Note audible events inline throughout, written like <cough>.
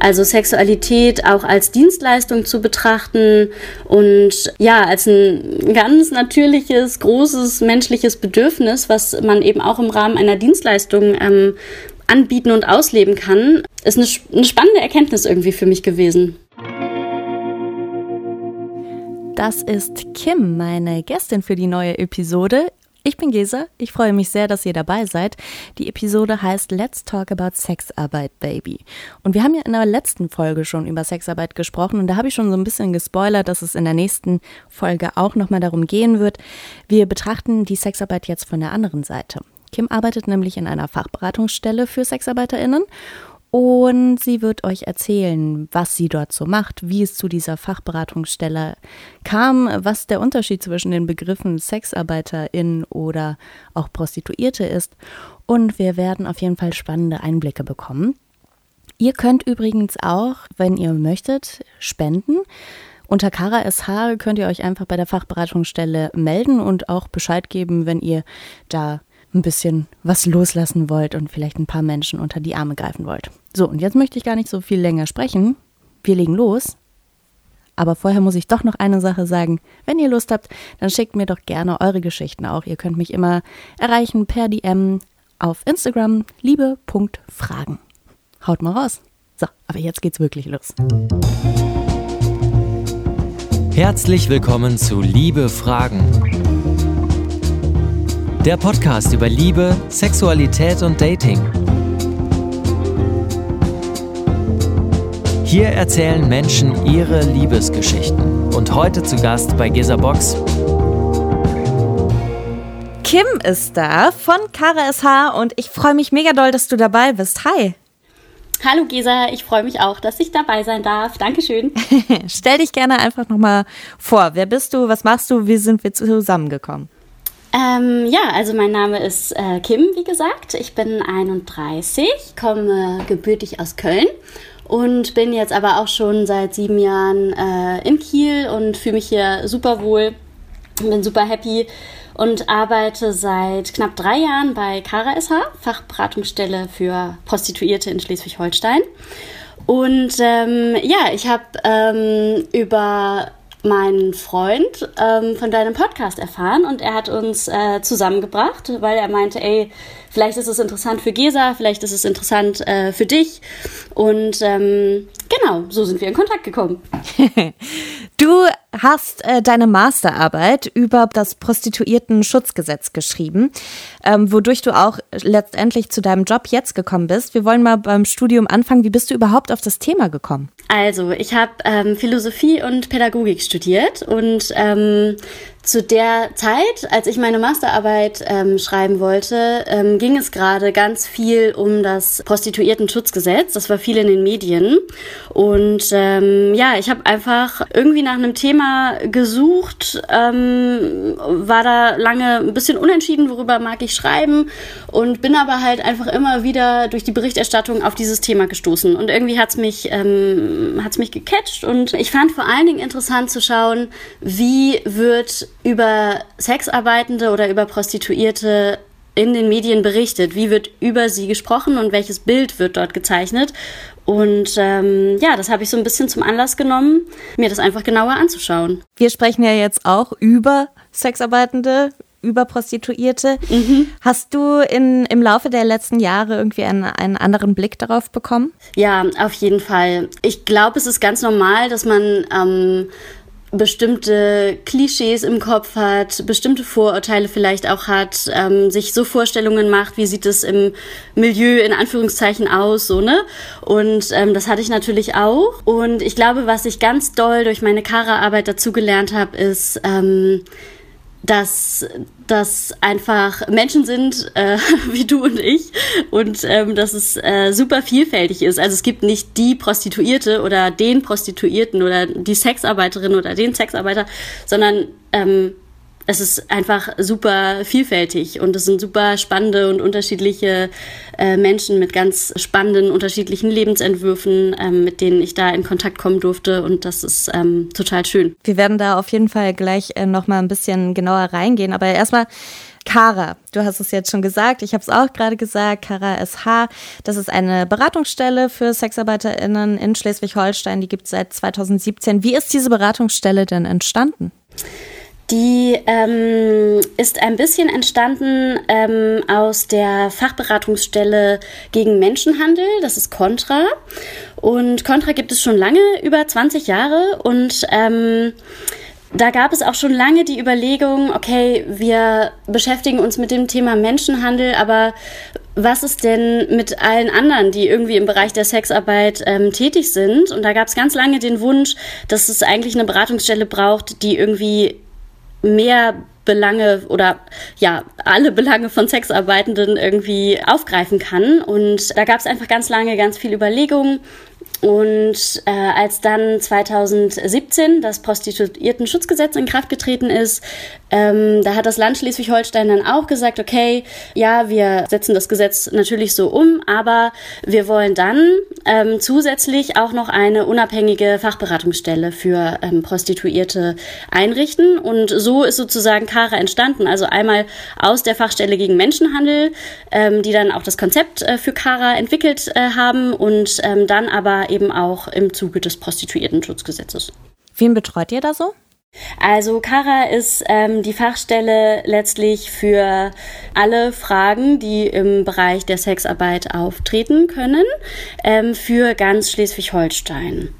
Also Sexualität auch als Dienstleistung zu betrachten und ja, als ein ganz natürliches, großes menschliches Bedürfnis, was man eben auch im Rahmen einer Dienstleistung ähm, anbieten und ausleben kann, ist eine, eine spannende Erkenntnis irgendwie für mich gewesen. Das ist Kim, meine Gästin für die neue Episode. Ich bin Gesa, ich freue mich sehr, dass ihr dabei seid. Die Episode heißt Let's Talk About Sexarbeit, Baby. Und wir haben ja in der letzten Folge schon über Sexarbeit gesprochen und da habe ich schon so ein bisschen gespoilert, dass es in der nächsten Folge auch nochmal darum gehen wird. Wir betrachten die Sexarbeit jetzt von der anderen Seite. Kim arbeitet nämlich in einer Fachberatungsstelle für SexarbeiterInnen und sie wird euch erzählen, was sie dort so macht, wie es zu dieser Fachberatungsstelle kam, was der Unterschied zwischen den Begriffen Sexarbeiterin oder auch Prostituierte ist. Und wir werden auf jeden Fall spannende Einblicke bekommen. Ihr könnt übrigens auch, wenn ihr möchtet, spenden. Unter Kara SH könnt ihr euch einfach bei der Fachberatungsstelle melden und auch Bescheid geben, wenn ihr da ein bisschen was loslassen wollt und vielleicht ein paar Menschen unter die Arme greifen wollt. So, und jetzt möchte ich gar nicht so viel länger sprechen. Wir legen los. Aber vorher muss ich doch noch eine Sache sagen. Wenn ihr Lust habt, dann schickt mir doch gerne eure Geschichten auch. Ihr könnt mich immer erreichen per DM auf Instagram liebe.fragen. Haut mal raus. So, aber jetzt geht's wirklich los. Herzlich willkommen zu Liebe Fragen der Podcast über Liebe, Sexualität und Dating. Hier erzählen Menschen ihre Liebesgeschichten. Und heute zu Gast bei Gesa Box. Kim ist da von Kara SH und ich freue mich mega doll, dass du dabei bist. Hi. Hallo Gesa, ich freue mich auch, dass ich dabei sein darf. Dankeschön. <laughs> Stell dich gerne einfach nochmal vor. Wer bist du? Was machst du? Wie sind wir zusammengekommen? Ähm, ja, also mein Name ist äh, Kim, wie gesagt. Ich bin 31, komme gebürtig aus Köln und bin jetzt aber auch schon seit sieben Jahren äh, in Kiel und fühle mich hier super wohl, bin super happy und arbeite seit knapp drei Jahren bei Kara SH, Fachberatungsstelle für Prostituierte in Schleswig-Holstein. Und ähm, ja, ich habe ähm, über meinen Freund ähm, von deinem Podcast erfahren und er hat uns äh, zusammengebracht, weil er meinte, ey, vielleicht ist es interessant für Gesa, vielleicht ist es interessant äh, für dich. Und ähm, genau, so sind wir in Kontakt gekommen. <laughs> du hast äh, deine Masterarbeit über das Prostituierten-Schutzgesetz geschrieben, ähm, wodurch du auch letztendlich zu deinem Job jetzt gekommen bist. Wir wollen mal beim Studium anfangen. Wie bist du überhaupt auf das Thema gekommen? Also, ich habe ähm, Philosophie und Pädagogik studiert und ähm, zu der Zeit, als ich meine Masterarbeit ähm, schreiben wollte, ähm, ging es gerade ganz viel um das Prostituierten-Schutzgesetz. Das war viel in den Medien. Und ähm, ja, ich habe einfach irgendwie nach einem Thema gesucht, ähm, war da lange ein bisschen unentschieden, worüber mag ich schreiben und bin aber halt einfach immer wieder durch die Berichterstattung auf dieses Thema gestoßen. Und irgendwie hat's mich, ähm, hat's mich gecatcht und ich fand vor allen Dingen interessant zu schauen, wie wird über Sexarbeitende oder über Prostituierte in den Medien berichtet? Wie wird über sie gesprochen und welches Bild wird dort gezeichnet? Und ähm, ja, das habe ich so ein bisschen zum Anlass genommen, mir das einfach genauer anzuschauen. Wir sprechen ja jetzt auch über Sexarbeitende, über Prostituierte. Mhm. Hast du in, im Laufe der letzten Jahre irgendwie einen, einen anderen Blick darauf bekommen? Ja, auf jeden Fall. Ich glaube, es ist ganz normal, dass man ähm, bestimmte Klischees im Kopf hat, bestimmte Vorurteile vielleicht auch hat, ähm, sich so Vorstellungen macht, wie sieht es im Milieu in Anführungszeichen aus, so ne? Und ähm, das hatte ich natürlich auch. Und ich glaube, was ich ganz doll durch meine Kara-Arbeit dazugelernt habe, ist ähm, dass das einfach Menschen sind äh, <laughs> wie du und ich und ähm, dass es äh, super vielfältig ist. Also es gibt nicht die Prostituierte oder den Prostituierten oder die Sexarbeiterin oder den Sexarbeiter, sondern ähm, es ist einfach super vielfältig und es sind super spannende und unterschiedliche äh, Menschen mit ganz spannenden, unterschiedlichen Lebensentwürfen, ähm, mit denen ich da in Kontakt kommen durfte und das ist ähm, total schön. Wir werden da auf jeden Fall gleich äh, nochmal ein bisschen genauer reingehen, aber erstmal Kara, du hast es jetzt schon gesagt, ich habe es auch gerade gesagt, Kara SH, das ist eine Beratungsstelle für SexarbeiterInnen in Schleswig-Holstein, die gibt es seit 2017. Wie ist diese Beratungsstelle denn entstanden? Die ähm, ist ein bisschen entstanden ähm, aus der Fachberatungsstelle gegen Menschenhandel, das ist Contra. Und Contra gibt es schon lange, über 20 Jahre. Und ähm, da gab es auch schon lange die Überlegung, okay, wir beschäftigen uns mit dem Thema Menschenhandel, aber was ist denn mit allen anderen, die irgendwie im Bereich der Sexarbeit ähm, tätig sind? Und da gab es ganz lange den Wunsch, dass es eigentlich eine Beratungsstelle braucht, die irgendwie mehr Belange oder ja, alle Belange von Sexarbeitenden irgendwie aufgreifen kann. Und da gab es einfach ganz lange ganz viel Überlegungen. Und äh, als dann 2017 das Prostituiertenschutzgesetz in Kraft getreten ist, ähm, da hat das Land Schleswig-Holstein dann auch gesagt, okay, ja, wir setzen das Gesetz natürlich so um, aber wir wollen dann ähm, zusätzlich auch noch eine unabhängige Fachberatungsstelle für ähm, Prostituierte einrichten. Und so ist sozusagen Kara entstanden. Also einmal aus der Fachstelle gegen Menschenhandel, ähm, die dann auch das Konzept äh, für Kara entwickelt äh, haben und ähm, dann aber eben auch im Zuge des Prostituiertenschutzgesetzes. Wen betreut ihr da so? Also Kara ist ähm, die Fachstelle letztlich für alle Fragen, die im Bereich der Sexarbeit auftreten können, ähm, für ganz Schleswig-Holstein.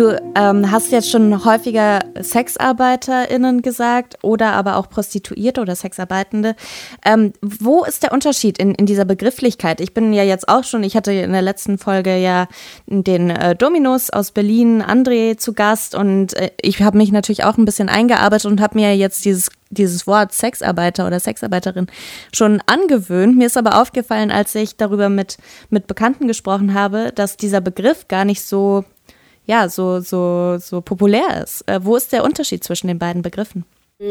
Du ähm, hast jetzt schon häufiger SexarbeiterInnen gesagt oder aber auch Prostituierte oder Sexarbeitende. Ähm, wo ist der Unterschied in, in dieser Begrifflichkeit? Ich bin ja jetzt auch schon, ich hatte in der letzten Folge ja den äh, Dominus aus Berlin, André, zu Gast und äh, ich habe mich natürlich auch ein bisschen eingearbeitet und habe mir jetzt dieses dieses Wort Sexarbeiter oder Sexarbeiterin schon angewöhnt. Mir ist aber aufgefallen, als ich darüber mit, mit Bekannten gesprochen habe, dass dieser Begriff gar nicht so ja, so, so, so populär ist. Äh, wo ist der Unterschied zwischen den beiden Begriffen?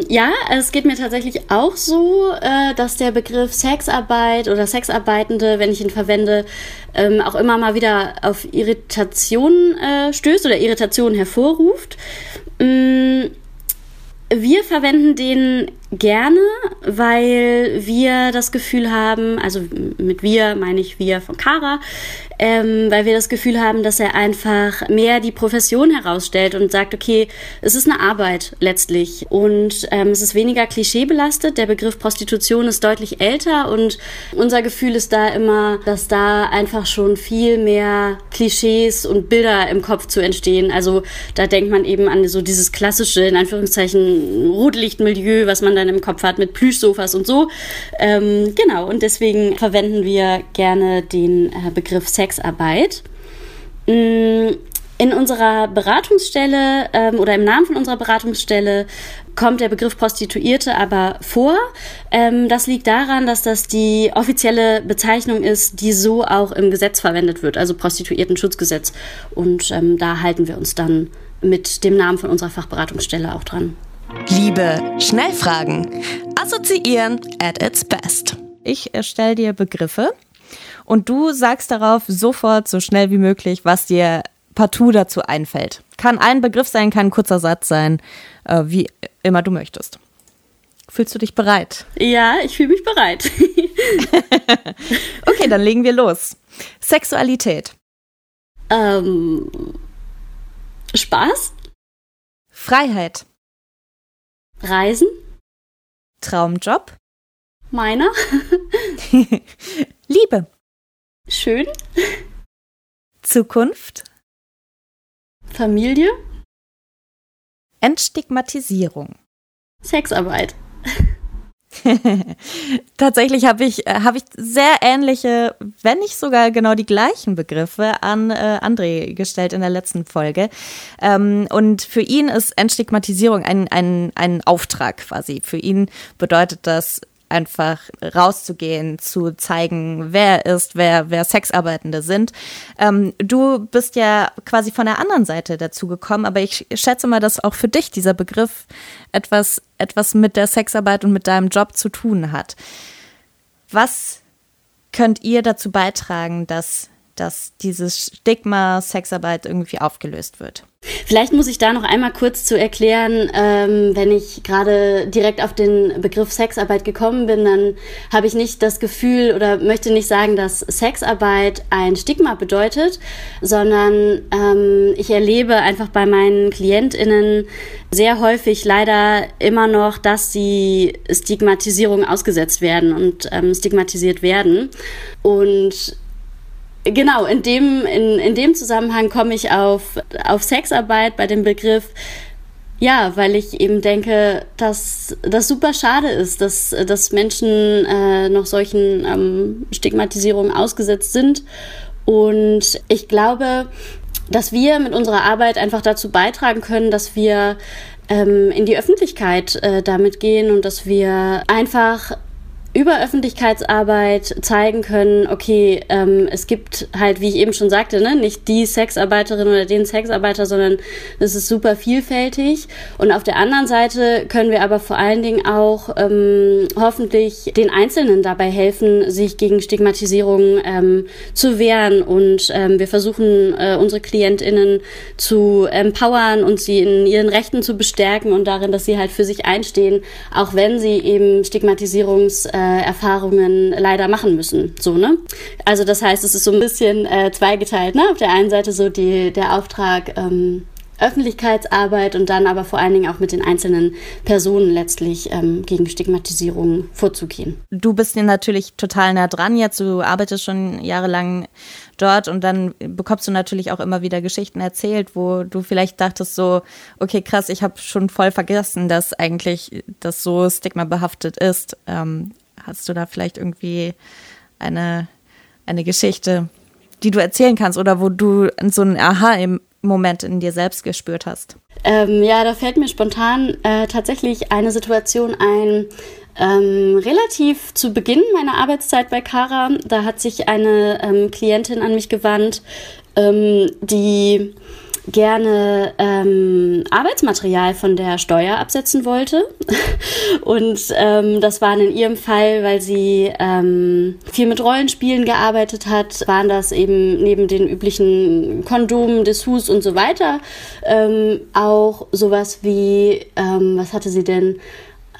Ja, es geht mir tatsächlich auch so, äh, dass der Begriff Sexarbeit oder Sexarbeitende, wenn ich ihn verwende, ähm, auch immer mal wieder auf Irritationen äh, stößt oder Irritationen hervorruft. Mm, wir verwenden den gerne, weil wir das Gefühl haben, also mit wir meine ich wir von Kara, ähm, weil wir das Gefühl haben, dass er einfach mehr die Profession herausstellt und sagt, okay, es ist eine Arbeit letztlich und ähm, es ist weniger klischeebelastet. Der Begriff Prostitution ist deutlich älter und unser Gefühl ist da immer, dass da einfach schon viel mehr Klischees und Bilder im Kopf zu entstehen. Also da denkt man eben an so dieses klassische, in Anführungszeichen, Rotlichtmilieu, was man dann im Kopf hat mit Plüschsofas und so. Ähm, genau, und deswegen verwenden wir gerne den äh, Begriff Sex Sexarbeit. Mm, in unserer Beratungsstelle ähm, oder im Namen von unserer Beratungsstelle kommt der Begriff Prostituierte aber vor. Ähm, das liegt daran, dass das die offizielle Bezeichnung ist, die so auch im Gesetz verwendet wird, also Prostituiertenschutzgesetz. Und ähm, da halten wir uns dann mit dem Namen von unserer Fachberatungsstelle auch dran. Liebe Schnellfragen. Assoziieren at its best. Ich erstelle dir Begriffe und du sagst darauf sofort so schnell wie möglich, was dir partout dazu einfällt. Kann ein Begriff sein, kann ein kurzer Satz sein, äh, wie immer du möchtest. Fühlst du dich bereit? Ja, ich fühle mich bereit. <laughs> okay, dann legen wir los. Sexualität. Ähm, Spaß. Freiheit. Reisen. Traumjob. Meiner. <laughs> Liebe. Schön. Zukunft. Familie. Entstigmatisierung. Sexarbeit. <laughs> Tatsächlich habe ich, äh, hab ich sehr ähnliche, wenn nicht sogar genau die gleichen Begriffe an äh, André gestellt in der letzten Folge. Ähm, und für ihn ist Entstigmatisierung ein, ein, ein Auftrag quasi. Für ihn bedeutet das einfach rauszugehen, zu zeigen, wer er ist, wer, wer Sexarbeitende sind. Ähm, du bist ja quasi von der anderen Seite dazu gekommen, aber ich schätze mal, dass auch für dich dieser Begriff etwas, etwas mit der Sexarbeit und mit deinem Job zu tun hat. Was könnt ihr dazu beitragen, dass dass dieses Stigma Sexarbeit irgendwie aufgelöst wird? Vielleicht muss ich da noch einmal kurz zu erklären, ähm, wenn ich gerade direkt auf den Begriff Sexarbeit gekommen bin, dann habe ich nicht das Gefühl oder möchte nicht sagen, dass Sexarbeit ein Stigma bedeutet, sondern ähm, ich erlebe einfach bei meinen KlientInnen sehr häufig leider immer noch, dass sie Stigmatisierung ausgesetzt werden und ähm, stigmatisiert werden. Und Genau, in dem, in, in dem Zusammenhang komme ich auf, auf Sexarbeit bei dem Begriff, ja, weil ich eben denke, dass das super schade ist, dass, dass Menschen äh, noch solchen ähm, Stigmatisierungen ausgesetzt sind. Und ich glaube, dass wir mit unserer Arbeit einfach dazu beitragen können, dass wir ähm, in die Öffentlichkeit äh, damit gehen und dass wir einfach über Öffentlichkeitsarbeit zeigen können, okay, ähm, es gibt halt, wie ich eben schon sagte, ne, nicht die Sexarbeiterin oder den Sexarbeiter, sondern es ist super vielfältig. Und auf der anderen Seite können wir aber vor allen Dingen auch ähm, hoffentlich den Einzelnen dabei helfen, sich gegen Stigmatisierung ähm, zu wehren. Und ähm, wir versuchen, äh, unsere KlientInnen zu empowern und sie in ihren Rechten zu bestärken und darin, dass sie halt für sich einstehen, auch wenn sie eben Stigmatisierungs äh, Erfahrungen leider machen müssen. So, ne? Also das heißt, es ist so ein bisschen äh, zweigeteilt. Ne? Auf der einen Seite so die, der Auftrag, ähm, Öffentlichkeitsarbeit und dann aber vor allen Dingen auch mit den einzelnen Personen letztlich ähm, gegen Stigmatisierung vorzugehen. Du bist dir natürlich total nah dran jetzt. Du arbeitest schon jahrelang dort und dann bekommst du natürlich auch immer wieder Geschichten erzählt, wo du vielleicht dachtest so, okay, krass, ich habe schon voll vergessen, dass eigentlich das so stigmabehaftet ist. Ähm, hast du da vielleicht irgendwie eine, eine Geschichte, die du erzählen kannst oder wo du so ein Aha im Moment in dir selbst gespürt hast? Ähm, ja, da fällt mir spontan äh, tatsächlich eine Situation ein, ähm, relativ zu Beginn meiner Arbeitszeit bei Cara, da hat sich eine ähm, Klientin an mich gewandt, ähm, die gerne ähm, Arbeitsmaterial von der Steuer absetzen wollte. <laughs> Und ähm, das waren in ihrem Fall, weil sie ähm, viel mit Rollenspielen gearbeitet hat, waren das eben neben den üblichen Kondomen, Dessous und so weiter ähm, auch sowas wie, ähm, was hatte sie denn?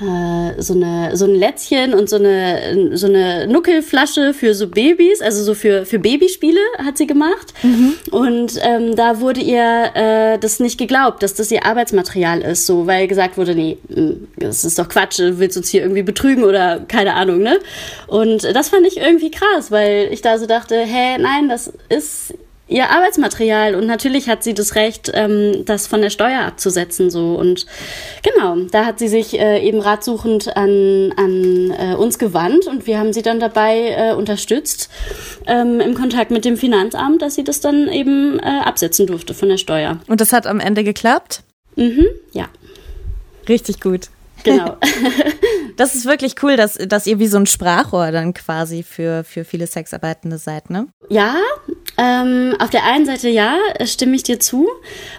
Äh, so, eine, so ein Lätzchen und so eine, so eine Nuckelflasche für so Babys, also so für, für Babyspiele hat sie gemacht. Mhm. Und ähm, da wurde ihr äh, das nicht geglaubt, dass das ihr Arbeitsmaterial ist, so, weil gesagt wurde, nee, hm, das ist doch Quatsch, du willst uns hier irgendwie betrügen oder keine Ahnung, ne? Und das fand ich irgendwie krass, weil ich da so dachte, hä, nein, das ist ihr Arbeitsmaterial und natürlich hat sie das Recht, ähm, das von der Steuer abzusetzen so und genau, da hat sie sich äh, eben ratsuchend an, an äh, uns gewandt und wir haben sie dann dabei äh, unterstützt ähm, im Kontakt mit dem Finanzamt, dass sie das dann eben äh, absetzen durfte von der Steuer. Und das hat am Ende geklappt? Mhm, ja. Richtig gut. Genau. <laughs> <laughs> das ist wirklich cool, dass, dass ihr wie so ein Sprachrohr dann quasi für, für viele Sexarbeitende seid, ne? Ja, ähm, auf der einen Seite ja, stimme ich dir zu.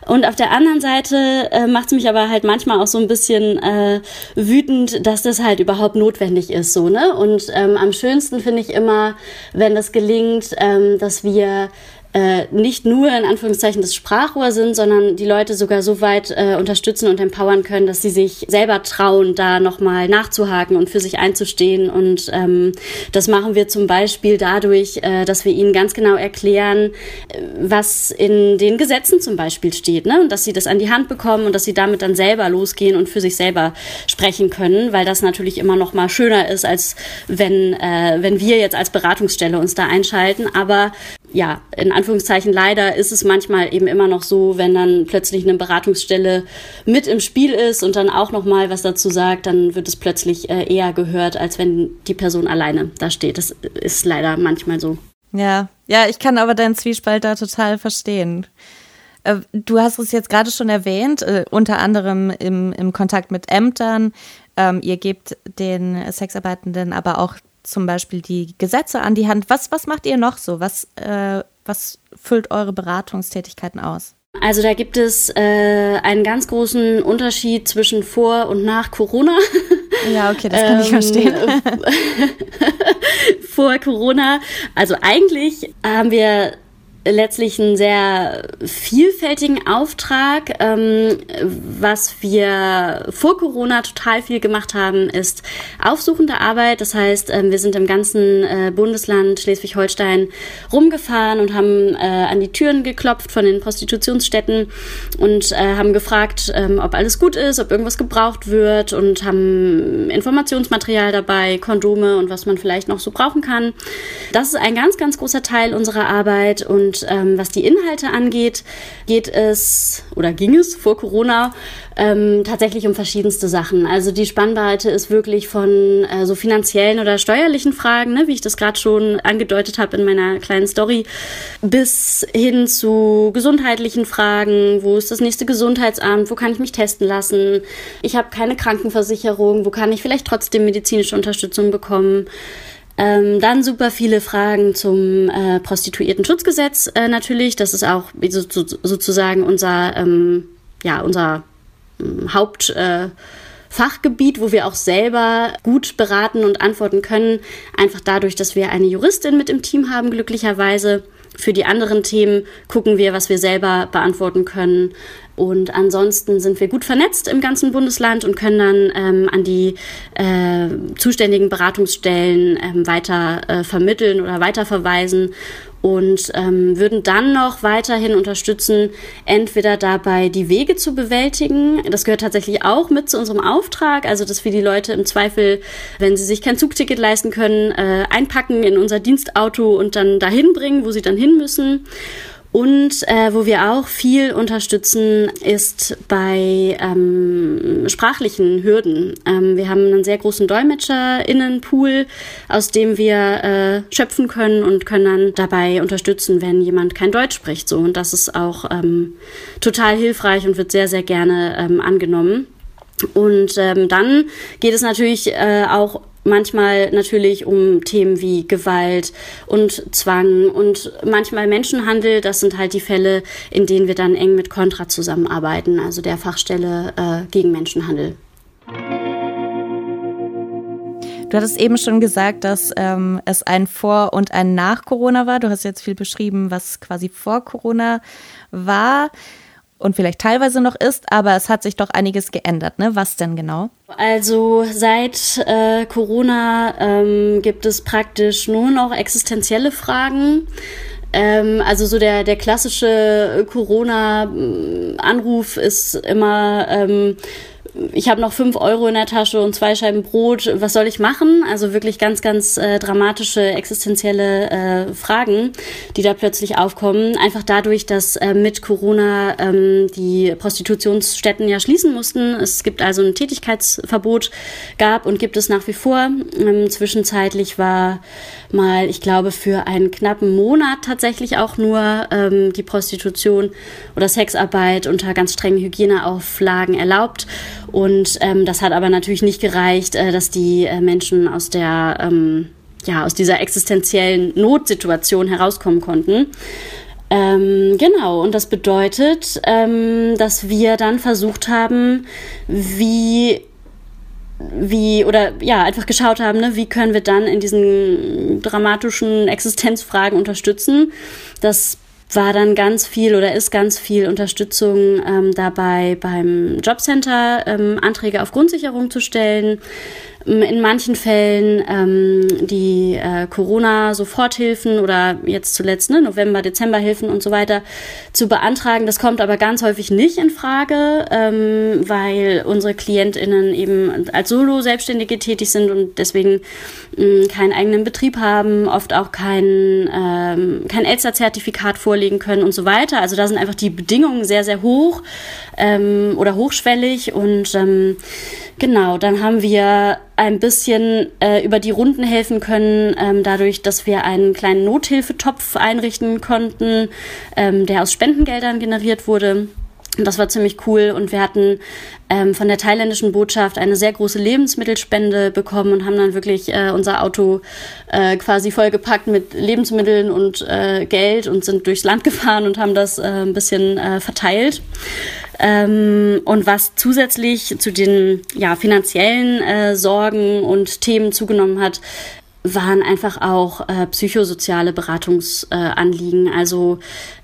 Und auf der anderen Seite äh, macht es mich aber halt manchmal auch so ein bisschen äh, wütend, dass das halt überhaupt notwendig ist, so, ne? Und ähm, am schönsten finde ich immer, wenn das gelingt, ähm, dass wir äh, nicht nur in Anführungszeichen das Sprachrohr sind, sondern die Leute sogar so weit äh, unterstützen und empowern können, dass sie sich selber trauen, da nochmal nachzuhaken und für sich einzustehen. Und ähm, das machen wir zum Beispiel dadurch, äh, dass wir ihnen ganz genau erklären, äh, was in den Gesetzen zum Beispiel steht, ne? Und dass sie das an die Hand bekommen und dass sie damit dann selber losgehen und für sich selber sprechen können, weil das natürlich immer noch mal schöner ist, als wenn, äh, wenn wir jetzt als Beratungsstelle uns da einschalten. Aber ja, in Anführungszeichen leider ist es manchmal eben immer noch so, wenn dann plötzlich eine Beratungsstelle mit im Spiel ist und dann auch noch mal was dazu sagt, dann wird es plötzlich äh, eher gehört, als wenn die Person alleine da steht. Das ist leider manchmal so. Ja, ja, ich kann aber deinen Zwiespalt da total verstehen. Äh, du hast es jetzt gerade schon erwähnt, äh, unter anderem im, im Kontakt mit Ämtern. Ähm, ihr gebt den Sexarbeitenden aber auch zum Beispiel die Gesetze an die Hand. Was, was macht ihr noch so? Was, äh, was füllt eure Beratungstätigkeiten aus? Also da gibt es äh, einen ganz großen Unterschied zwischen vor und nach Corona. <laughs> Ja, okay, das kann ähm, ich verstehen. <laughs> vor Corona, also eigentlich haben wir letztlich einen sehr vielfältigen Auftrag. Ähm, was wir vor Corona total viel gemacht haben, ist aufsuchende Arbeit. Das heißt, ähm, wir sind im ganzen äh, Bundesland Schleswig-Holstein rumgefahren und haben äh, an die Türen geklopft von den Prostitutionsstätten und äh, haben gefragt, ähm, ob alles gut ist, ob irgendwas gebraucht wird und haben Informationsmaterial dabei, Kondome und was man vielleicht noch so brauchen kann. Das ist ein ganz, ganz großer Teil unserer Arbeit und und ähm, was die Inhalte angeht, geht es oder ging es vor Corona ähm, tatsächlich um verschiedenste Sachen. Also die Spannbreite ist wirklich von äh, so finanziellen oder steuerlichen Fragen, ne, wie ich das gerade schon angedeutet habe in meiner kleinen Story, bis hin zu gesundheitlichen Fragen. Wo ist das nächste Gesundheitsamt? Wo kann ich mich testen lassen? Ich habe keine Krankenversicherung. Wo kann ich vielleicht trotzdem medizinische Unterstützung bekommen? Ähm, dann super viele Fragen zum äh, Prostituierten-Schutzgesetz äh, natürlich. Das ist auch so, so, sozusagen unser, ähm, ja, unser ähm, Hauptfachgebiet, äh, wo wir auch selber gut beraten und antworten können. Einfach dadurch, dass wir eine Juristin mit im Team haben, glücklicherweise. Für die anderen Themen gucken wir, was wir selber beantworten können. Und ansonsten sind wir gut vernetzt im ganzen Bundesland und können dann ähm, an die äh, zuständigen Beratungsstellen ähm, weiter äh, vermitteln oder weiterverweisen und ähm, würden dann noch weiterhin unterstützen, entweder dabei die Wege zu bewältigen. Das gehört tatsächlich auch mit zu unserem Auftrag, also dass wir die Leute im Zweifel, wenn sie sich kein Zugticket leisten können, äh, einpacken in unser Dienstauto und dann dahin bringen, wo sie dann hin müssen. Und äh, wo wir auch viel unterstützen, ist bei ähm, sprachlichen Hürden. Ähm, wir haben einen sehr großen DolmetscherInnen-Pool, aus dem wir äh, schöpfen können und können dann dabei unterstützen, wenn jemand kein Deutsch spricht. So. Und das ist auch ähm, total hilfreich und wird sehr, sehr gerne ähm, angenommen. Und ähm, dann geht es natürlich äh, auch manchmal natürlich um Themen wie Gewalt und Zwang und manchmal Menschenhandel. Das sind halt die Fälle, in denen wir dann eng mit Contra zusammenarbeiten, also der Fachstelle äh, gegen Menschenhandel. Du hattest eben schon gesagt, dass ähm, es ein Vor- und ein Nach-Corona war. Du hast jetzt viel beschrieben, was quasi vor Corona war und vielleicht teilweise noch ist, aber es hat sich doch einiges geändert. Ne? Was denn genau? Also seit äh, Corona ähm, gibt es praktisch nur noch existenzielle Fragen. Ähm, also so der, der klassische Corona-Anruf ist immer, ähm, ich habe noch fünf Euro in der Tasche und zwei Scheiben Brot, was soll ich machen? Also wirklich ganz, ganz äh, dramatische, existenzielle äh, Fragen, die da plötzlich aufkommen. Einfach dadurch, dass äh, mit Corona ähm, die Prostitutionsstätten ja schließen mussten. Es gibt also ein Tätigkeitsverbot, gab und gibt es nach wie vor. Ähm, zwischenzeitlich war mal, ich glaube, für einen knappen Monat tatsächlich auch nur ähm, die Prostitution oder Sexarbeit unter ganz strengen Hygieneauflagen erlaubt. Und ähm, das hat aber natürlich nicht gereicht, äh, dass die äh, Menschen aus der ähm, ja aus dieser existenziellen Notsituation herauskommen konnten. Ähm, genau, und das bedeutet, ähm, dass wir dann versucht haben, wie wie oder ja einfach geschaut haben, ne, wie können wir dann in diesen dramatischen Existenzfragen unterstützen. Das war dann ganz viel oder ist ganz viel Unterstützung ähm, dabei beim Jobcenter, ähm, Anträge auf Grundsicherung zu stellen, in manchen Fällen ähm, die äh, Corona-Soforthilfen oder jetzt zuletzt ne, November, Dezember-Hilfen und so weiter zu beantragen. Das kommt aber ganz häufig nicht in Frage, ähm, weil unsere KlientInnen eben als Solo-Selbstständige tätig sind und deswegen mh, keinen eigenen Betrieb haben, oft auch kein, ähm, kein Elster-Zertifikat vorlegen können und so weiter. Also da sind einfach die Bedingungen sehr, sehr hoch ähm, oder hochschwellig und ähm, Genau, dann haben wir ein bisschen äh, über die Runden helfen können, ähm, dadurch, dass wir einen kleinen Nothilfetopf einrichten konnten, ähm, der aus Spendengeldern generiert wurde. Das war ziemlich cool. Und wir hatten ähm, von der thailändischen Botschaft eine sehr große Lebensmittelspende bekommen und haben dann wirklich äh, unser Auto äh, quasi vollgepackt mit Lebensmitteln und äh, Geld und sind durchs Land <laughs> gefahren und haben das äh, ein bisschen äh, verteilt. Ähm, und was zusätzlich zu den ja, finanziellen äh, Sorgen und Themen zugenommen hat, waren einfach auch äh, psychosoziale Beratungsanliegen. Äh, also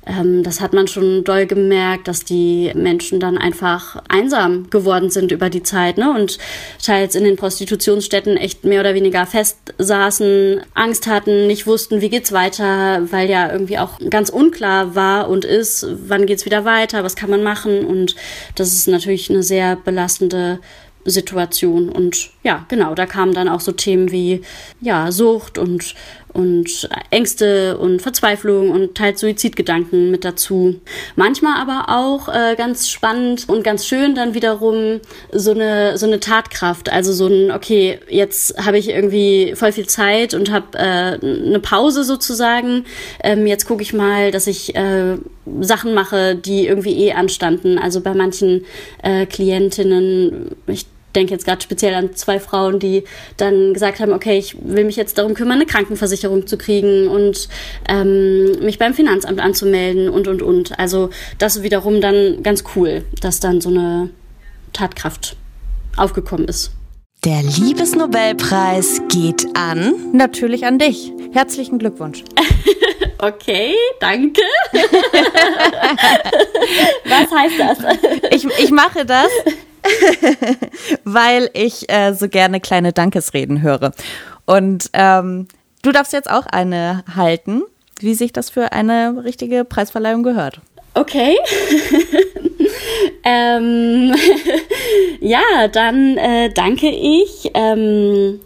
ähm, das hat man schon doll gemerkt, dass die Menschen dann einfach einsam geworden sind über die Zeit ne? und teils in den Prostitutionsstätten echt mehr oder weniger festsaßen, Angst hatten, nicht wussten, wie geht's weiter, weil ja irgendwie auch ganz unklar war und ist, wann geht's wieder weiter, was kann man machen und das ist natürlich eine sehr belastende Situation. Und ja, genau, da kamen dann auch so Themen wie ja, Sucht und, und Ängste und Verzweiflung und teils Suizidgedanken mit dazu. Manchmal aber auch äh, ganz spannend und ganz schön dann wiederum so eine, so eine Tatkraft. Also so ein, okay, jetzt habe ich irgendwie voll viel Zeit und habe äh, eine Pause sozusagen. Ähm, jetzt gucke ich mal, dass ich äh, Sachen mache, die irgendwie eh anstanden. Also bei manchen äh, Klientinnen, ich denke jetzt gerade speziell an zwei Frauen, die dann gesagt haben, okay, ich will mich jetzt darum kümmern, eine Krankenversicherung zu kriegen und ähm, mich beim Finanzamt anzumelden und, und, und. Also das ist wiederum dann ganz cool, dass dann so eine Tatkraft aufgekommen ist. Der Liebesnobelpreis geht an. Natürlich an dich. Herzlichen Glückwunsch. <laughs> okay, danke. <laughs> Was heißt das? Ich, ich mache das, <laughs> <laughs> weil ich äh, so gerne kleine Dankesreden höre. Und ähm, du darfst jetzt auch eine halten, wie sich das für eine richtige Preisverleihung gehört. Okay. <laughs> ähm, <laughs> ja, dann äh, danke ich. Ähm,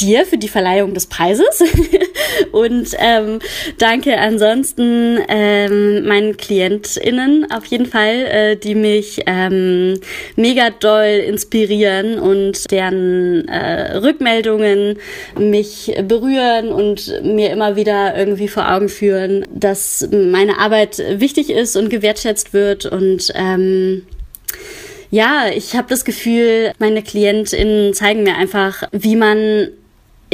dir für die Verleihung des Preises. <laughs> Und ähm, danke ansonsten ähm, meinen KlientInnen auf jeden Fall, äh, die mich ähm, mega doll inspirieren und deren äh, Rückmeldungen mich berühren und mir immer wieder irgendwie vor Augen führen, dass meine Arbeit wichtig ist und gewertschätzt wird. Und ähm, ja, ich habe das Gefühl, meine KlientInnen zeigen mir einfach, wie man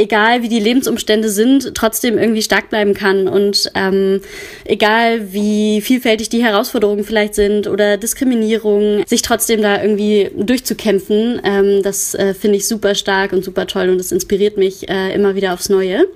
egal wie die Lebensumstände sind, trotzdem irgendwie stark bleiben kann und ähm, egal wie vielfältig die Herausforderungen vielleicht sind oder Diskriminierung, sich trotzdem da irgendwie durchzukämpfen, ähm, das äh, finde ich super stark und super toll und das inspiriert mich äh, immer wieder aufs Neue.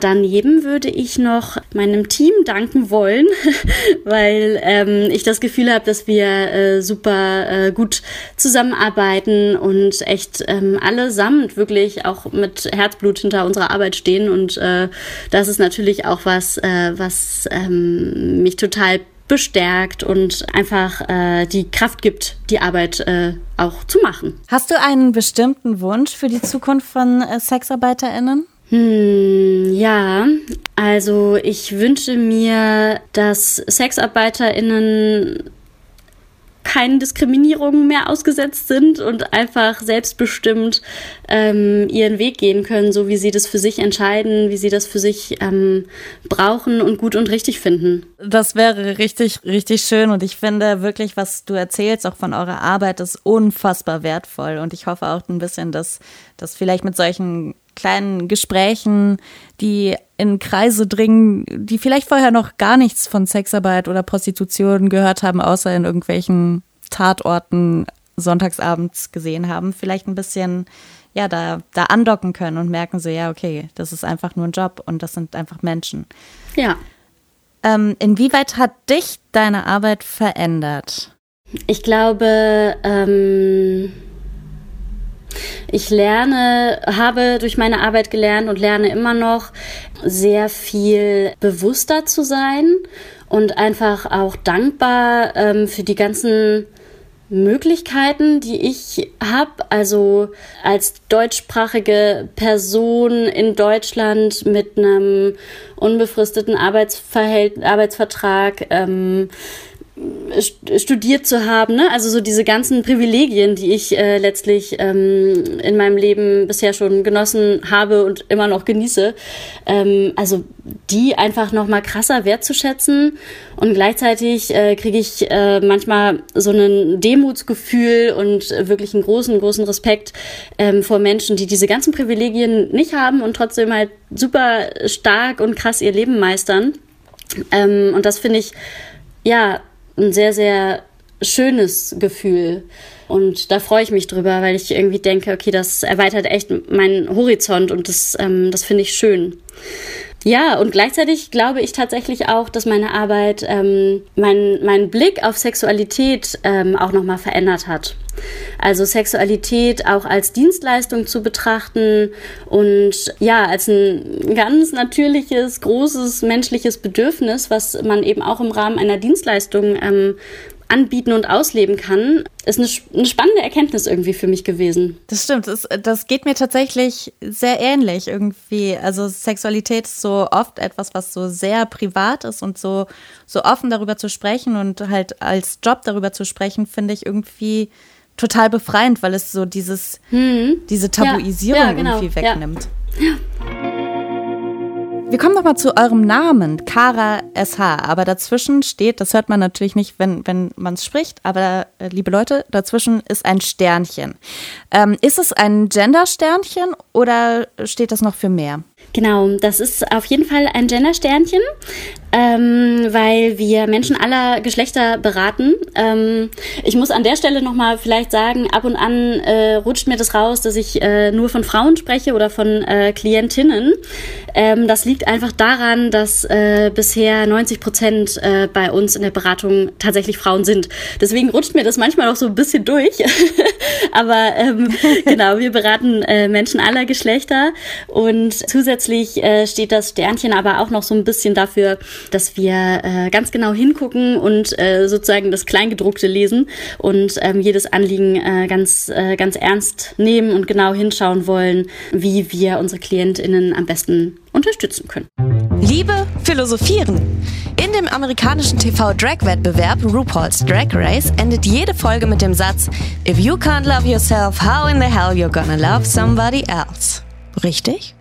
Daneben würde ich noch meinem Team danken wollen, <laughs> weil ähm, ich das Gefühl habe, dass wir äh, super äh, gut zusammenarbeiten und echt ähm, allesamt wirklich auch mit Herzblut hinter unserer Arbeit stehen. Und äh, das ist natürlich auch was, äh, was ähm, mich total bestärkt und einfach äh, die Kraft gibt, die Arbeit äh, auch zu machen. Hast du einen bestimmten Wunsch für die Zukunft von äh, SexarbeiterInnen? Hm, ja, also ich wünsche mir, dass SexarbeiterInnen keinen Diskriminierungen mehr ausgesetzt sind und einfach selbstbestimmt ähm, ihren Weg gehen können, so wie sie das für sich entscheiden, wie sie das für sich ähm, brauchen und gut und richtig finden. Das wäre richtig, richtig schön und ich finde wirklich, was du erzählst, auch von eurer Arbeit, ist unfassbar wertvoll und ich hoffe auch ein bisschen, dass, dass vielleicht mit solchen kleinen Gesprächen, die in Kreise dringen, die vielleicht vorher noch gar nichts von Sexarbeit oder Prostitution gehört haben, außer in irgendwelchen Tatorten sonntagsabends gesehen haben, vielleicht ein bisschen ja, da, da andocken können und merken so, ja, okay, das ist einfach nur ein Job und das sind einfach Menschen. Ja. Ähm, inwieweit hat dich deine Arbeit verändert? Ich glaube, ähm ich lerne, habe durch meine Arbeit gelernt und lerne immer noch sehr viel bewusster zu sein und einfach auch dankbar ähm, für die ganzen Möglichkeiten, die ich habe. Also als deutschsprachige Person in Deutschland mit einem unbefristeten Arbeitsverhält Arbeitsvertrag. Ähm, studiert zu haben, ne? also so diese ganzen Privilegien, die ich äh, letztlich ähm, in meinem Leben bisher schon genossen habe und immer noch genieße, ähm, also die einfach noch mal krasser wertzuschätzen und gleichzeitig äh, kriege ich äh, manchmal so ein Demutsgefühl und wirklich einen großen, großen Respekt ähm, vor Menschen, die diese ganzen Privilegien nicht haben und trotzdem halt super stark und krass ihr Leben meistern. Ähm, und das finde ich ja ein sehr, sehr schönes Gefühl. Und da freue ich mich drüber, weil ich irgendwie denke, okay, das erweitert echt meinen Horizont und das, ähm, das finde ich schön. Ja, und gleichzeitig glaube ich tatsächlich auch, dass meine Arbeit ähm, meinen mein Blick auf Sexualität ähm, auch nochmal verändert hat. Also Sexualität auch als Dienstleistung zu betrachten und ja, als ein ganz natürliches, großes menschliches Bedürfnis, was man eben auch im Rahmen einer Dienstleistung ähm, anbieten und ausleben kann, ist eine, eine, spannende Erkenntnis irgendwie für mich gewesen. Das stimmt. Das, das geht mir tatsächlich sehr ähnlich irgendwie. Also Sexualität ist so oft etwas, was so sehr privat ist und so, so offen darüber zu sprechen und halt als Job darüber zu sprechen, finde ich irgendwie total befreiend, weil es so dieses, hm. diese Tabuisierung ja, ja, genau. irgendwie wegnimmt. Ja. Wir kommen nochmal zu eurem Namen, Kara SH. Aber dazwischen steht, das hört man natürlich nicht, wenn, wenn man es spricht, aber äh, liebe Leute, dazwischen ist ein Sternchen. Ähm, ist es ein Gender-Sternchen oder steht das noch für mehr? Genau, das ist auf jeden Fall ein Gender-Sternchen, ähm, weil wir Menschen aller Geschlechter beraten. Ähm, ich muss an der Stelle nochmal vielleicht sagen, ab und an äh, rutscht mir das raus, dass ich äh, nur von Frauen spreche oder von äh, Klientinnen. Ähm, das liegt einfach daran, dass äh, bisher 90 Prozent äh, bei uns in der Beratung tatsächlich Frauen sind. Deswegen rutscht mir das manchmal auch so ein bisschen durch. <laughs> Aber ähm, <laughs> genau, wir beraten äh, Menschen aller Geschlechter und zusätzlich äh, steht das Sternchen aber auch noch so ein bisschen dafür, dass wir äh, ganz genau hingucken und äh, sozusagen das Kleingedruckte lesen und ähm, jedes Anliegen äh, ganz, äh, ganz ernst nehmen und genau hinschauen wollen, wie wir unsere KlientInnen am besten unterstützen können. Liebe philosophieren. In dem amerikanischen TV-Drag-Wettbewerb RuPaul's Drag Race endet jede Folge mit dem Satz If you can't love yourself, how in the hell you're gonna love somebody else? Richtig?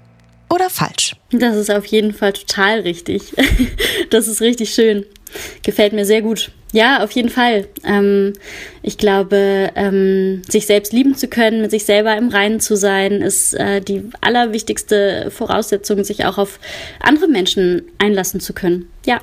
Oder falsch? Das ist auf jeden Fall total richtig. <laughs> Das ist richtig schön. Gefällt mir sehr gut. Ja, auf jeden Fall. Ähm, ich glaube, ähm, sich selbst lieben zu können, mit sich selber im Reinen zu sein, ist äh, die allerwichtigste Voraussetzung, sich auch auf andere Menschen einlassen zu können. Ja,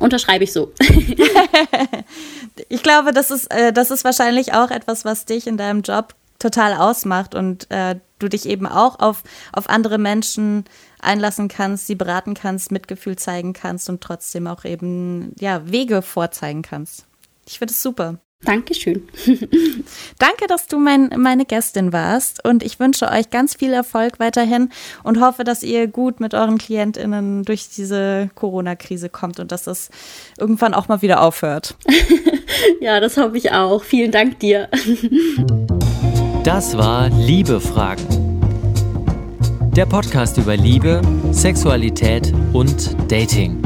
unterschreibe ich so. <laughs> ich glaube, das ist, äh, das ist wahrscheinlich auch etwas, was dich in deinem Job total ausmacht und äh, du dich eben auch auf, auf andere Menschen einlassen kannst, sie beraten kannst, Mitgefühl zeigen kannst und trotzdem auch eben ja, Wege vorzeigen kannst. Ich finde es super. Dankeschön. <laughs> Danke, dass du mein, meine Gästin warst und ich wünsche euch ganz viel Erfolg weiterhin und hoffe, dass ihr gut mit euren KlientInnen durch diese Corona-Krise kommt und dass es irgendwann auch mal wieder aufhört. <laughs> ja, das hoffe ich auch. Vielen Dank dir. <laughs> Das war Liebe Fragen. Der Podcast über Liebe, Sexualität und Dating.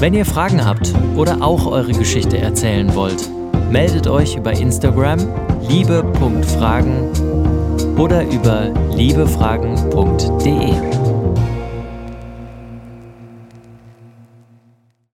Wenn ihr Fragen habt oder auch eure Geschichte erzählen wollt, meldet euch über Instagram liebe.fragen oder über liebefragen.de.